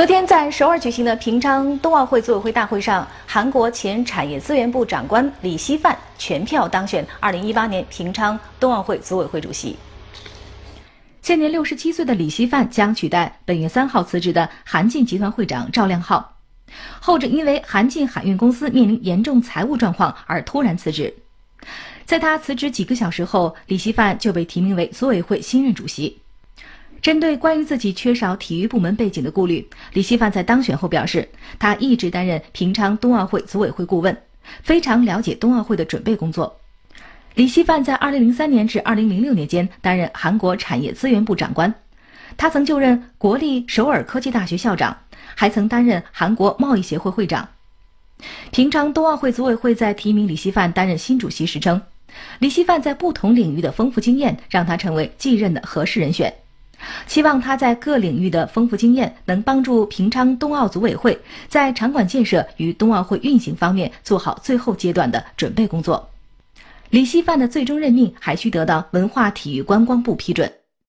昨天在首尔举行的平昌冬奥会组委会大会上，韩国前产业资源部长官李希范全票当选2018年平昌冬奥会组委会主席。现年六十七岁的李希范将取代本月三号辞职的韩进集团会长赵亮浩，后者因为韩进海运公司面临严重财务状况而突然辞职。在他辞职几个小时后，李希范就被提名为组委会新任主席。针对关于自己缺少体育部门背景的顾虑，李希范在当选后表示，他一直担任平昌冬奥会组委会顾问，非常了解冬奥会的准备工作。李希范在2003年至2006年间担任韩国产业资源部长官，他曾就任国立首尔科技大学校长，还曾担任韩国贸易协会会长。平昌冬奥会组委会在提名李希范担任新主席时称，李希范在不同领域的丰富经验让他成为继任的合适人选。希望他在各领域的丰富经验能帮助平昌冬奥组委会在场馆建设与冬奥会运行方面做好最后阶段的准备工作。李希范的最终任命还需得到文化体育观光部批准。